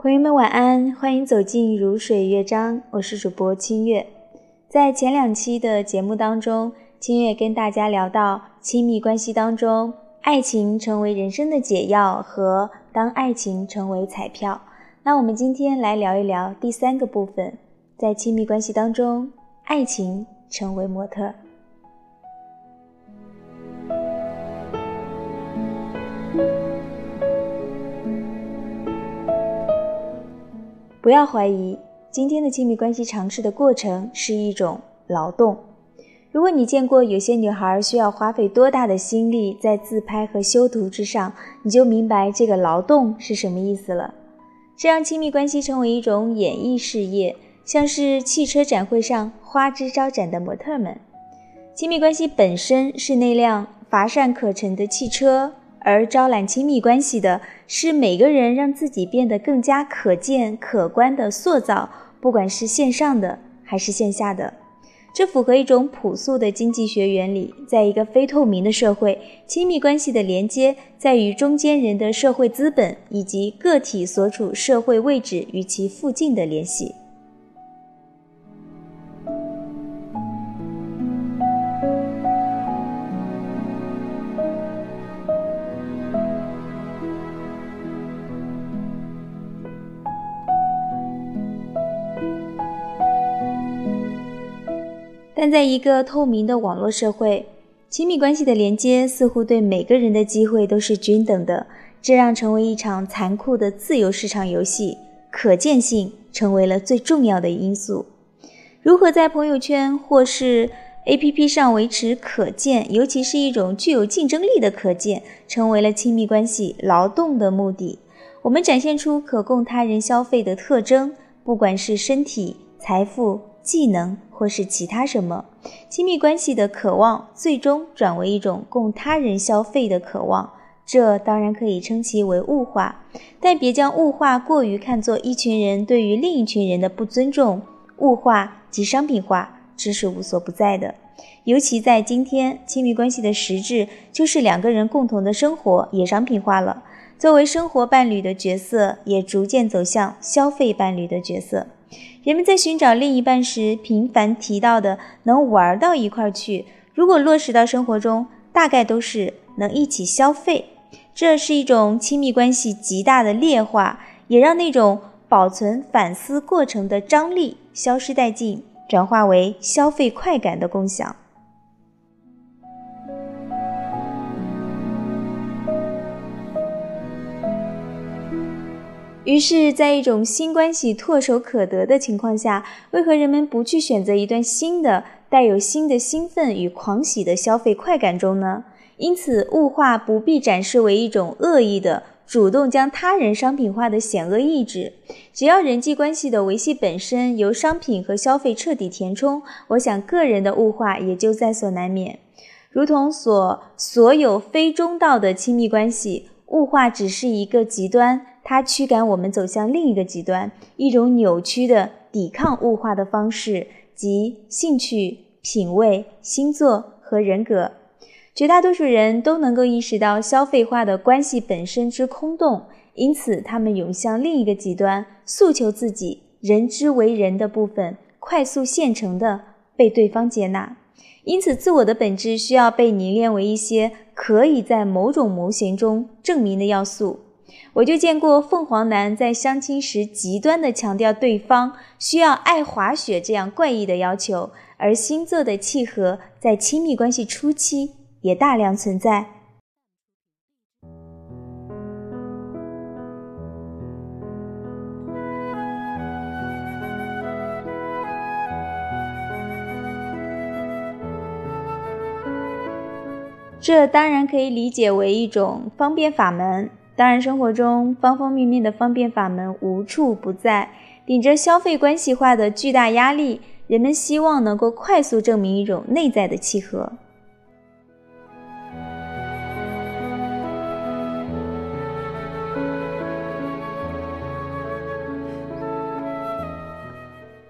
朋友们晚安，欢迎走进如水乐章，我是主播清月。在前两期的节目当中，清月跟大家聊到亲密关系当中，爱情成为人生的解药和当爱情成为彩票。那我们今天来聊一聊第三个部分，在亲密关系当中，爱情成为模特。不要怀疑，今天的亲密关系尝试的过程是一种劳动。如果你见过有些女孩需要花费多大的心力在自拍和修图之上，你就明白这个劳动是什么意思了。这让亲密关系成为一种演艺事业，像是汽车展会上花枝招展的模特们。亲密关系本身是那辆乏善可陈的汽车。而招揽亲密关系的是每个人让自己变得更加可见、可观的塑造，不管是线上的还是线下的，这符合一种朴素的经济学原理。在一个非透明的社会，亲密关系的连接在于中间人的社会资本以及个体所处社会位置与其附近的联系。但在一个透明的网络社会，亲密关系的连接似乎对每个人的机会都是均等的，这让成为一场残酷的自由市场游戏，可见性成为了最重要的因素。如何在朋友圈或是 APP 上维持可见，尤其是一种具有竞争力的可见，成为了亲密关系劳动的目的。我们展现出可供他人消费的特征，不管是身体、财富。技能或是其他什么，亲密关系的渴望最终转为一种供他人消费的渴望，这当然可以称其为物化，但别将物化过于看作一群人对于另一群人的不尊重。物化及商品化，这是无所不在的，尤其在今天，亲密关系的实质就是两个人共同的生活也商品化了，作为生活伴侣的角色也逐渐走向消费伴侣的角色。人们在寻找另一半时，频繁提到的能玩到一块去，如果落实到生活中，大概都是能一起消费。这是一种亲密关系极大的劣化，也让那种保存反思过程的张力消失殆尽，转化为消费快感的共享。于是，在一种新关系唾手可得的情况下，为何人们不去选择一段新的、带有新的兴奋与狂喜的消费快感中呢？因此，物化不必展示为一种恶意的、主动将他人商品化的险恶意志。只要人际关系的维系本身由商品和消费彻底填充，我想个人的物化也就在所难免。如同所所有非中道的亲密关系，物化只是一个极端。它驱赶我们走向另一个极端，一种扭曲的抵抗物化的方式，即兴趣、品味、星座和人格。绝大多数人都能够意识到消费化的关系本身之空洞，因此他们涌向另一个极端，诉求自己人之为人的部分快速现成的被对方接纳。因此，自我的本质需要被凝练为一些可以在某种模型中证明的要素。我就见过凤凰男在相亲时极端的强调对方需要爱滑雪这样怪异的要求，而星座的契合在亲密关系初期也大量存在。这当然可以理解为一种方便法门。当然，生活中方方面面的方便法门无处不在。顶着消费关系化的巨大压力，人们希望能够快速证明一种内在的契合。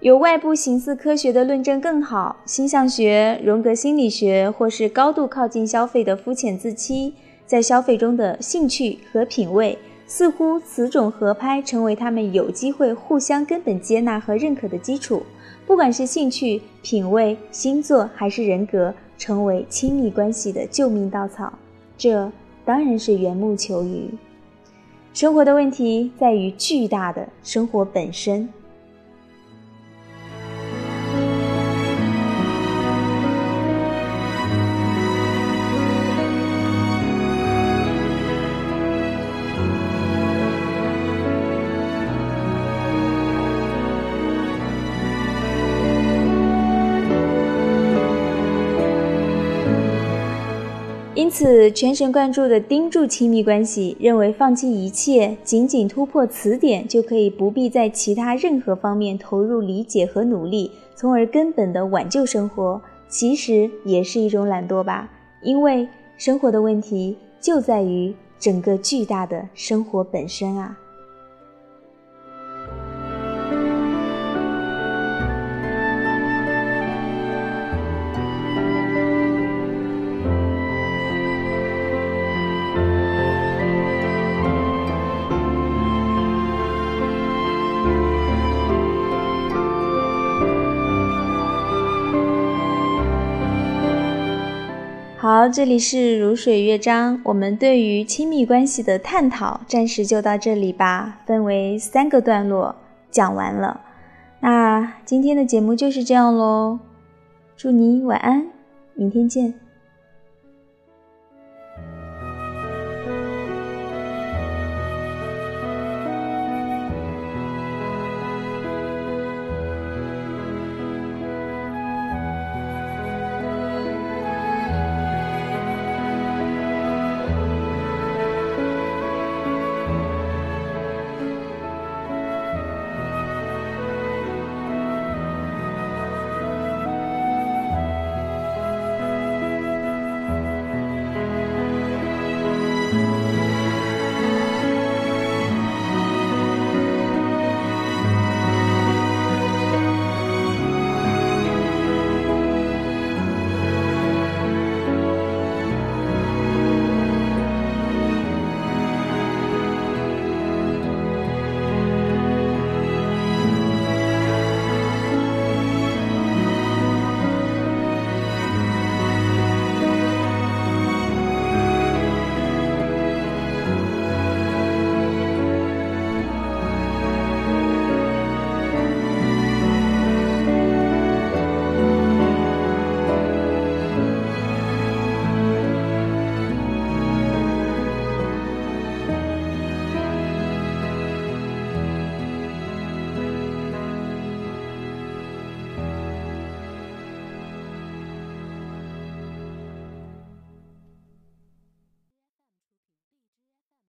有外部形似科学的论证更好，星象学、荣格心理学，或是高度靠近消费的肤浅自欺。在消费中的兴趣和品味，似乎此种合拍成为他们有机会互相根本接纳和认可的基础。不管是兴趣、品味、星座还是人格，成为亲密关系的救命稻草，这当然是缘木求鱼。生活的问题在于巨大的生活本身。因此，全神贯注地盯住亲密关系，认为放弃一切，仅仅突破此点就可以不必在其他任何方面投入理解和努力，从而根本地挽救生活，其实也是一种懒惰吧。因为生活的问题就在于整个巨大的生活本身啊。好，这里是如水乐章。我们对于亲密关系的探讨，暂时就到这里吧，分为三个段落讲完了。那今天的节目就是这样喽，祝你晚安，明天见。